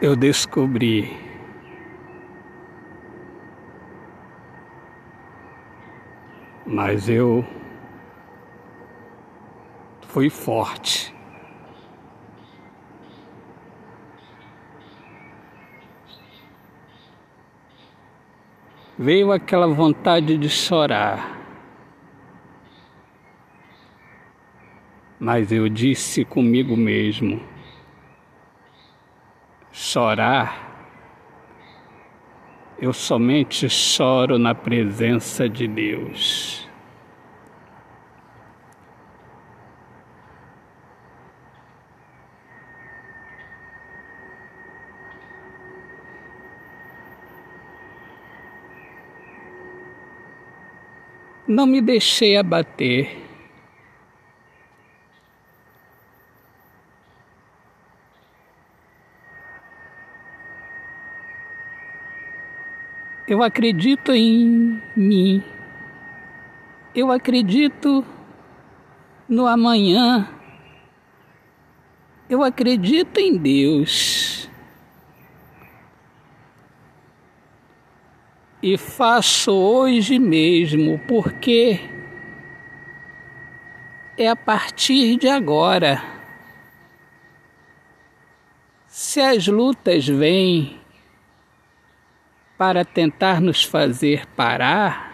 eu descobri mas eu fui forte. Veio aquela vontade de chorar. Mas eu disse comigo mesmo: chorar, eu somente choro na presença de Deus. Não me deixei abater. Eu acredito em mim. Eu acredito no amanhã. Eu acredito em Deus. E faço hoje mesmo, porque é a partir de agora. Se as lutas vêm, para tentar nos fazer parar,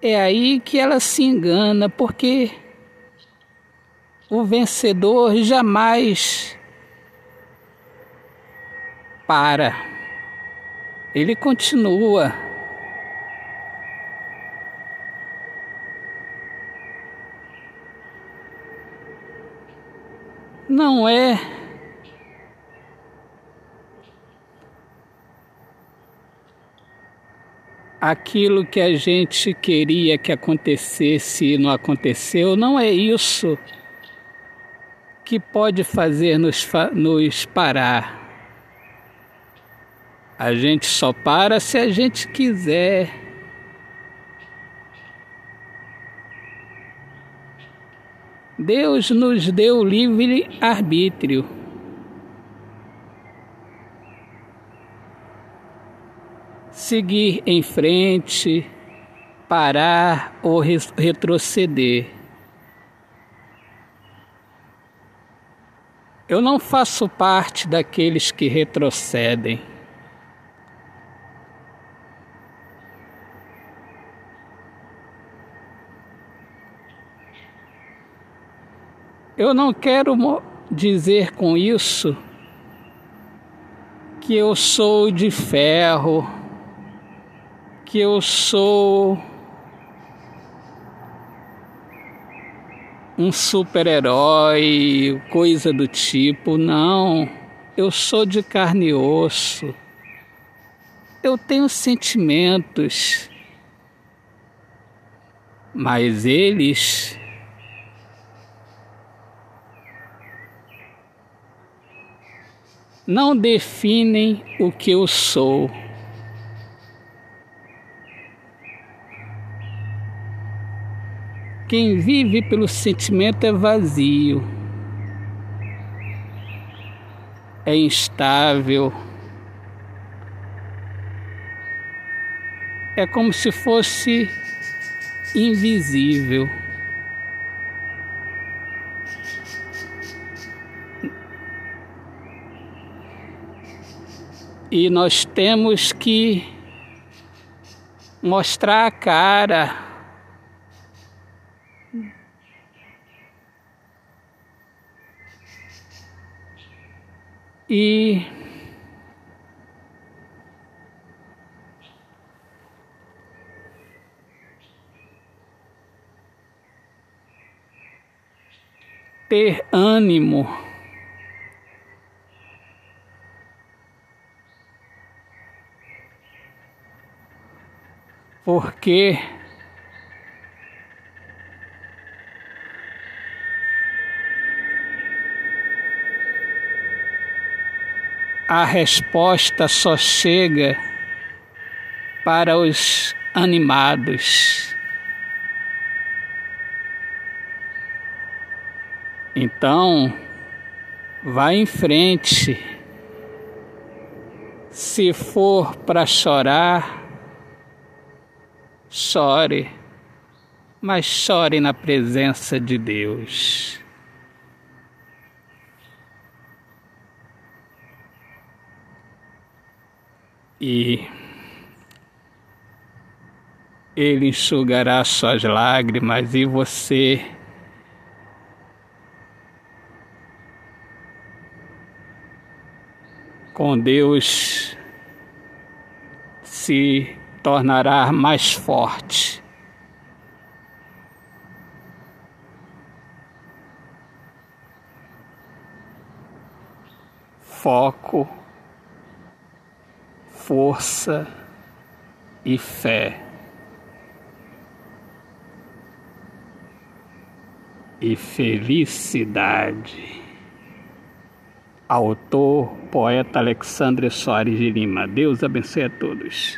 é aí que ela se engana, porque o vencedor jamais para, ele continua. Não é aquilo que a gente queria que acontecesse e não aconteceu, não é isso que pode fazer nos, nos parar. A gente só para se a gente quiser. Deus nos deu livre arbítrio. Seguir em frente, parar ou retroceder. Eu não faço parte daqueles que retrocedem. Eu não quero dizer com isso que eu sou de ferro que eu sou um super-herói, coisa do tipo. Não, eu sou de carne e osso. Eu tenho sentimentos, mas eles não definem o que eu sou. Quem vive pelo sentimento é vazio, é instável, é como se fosse invisível. E nós temos que mostrar a cara E ter ânimo. Porque a resposta só chega para os animados. Então, vá em frente. Se for para chorar, chore, mas chore na presença de Deus. E Ele enxugará suas lágrimas e você com Deus se tornará mais forte. Foco, força e fé. E felicidade. Autor, poeta Alexandre Soares de Lima. Deus abençoe a todos.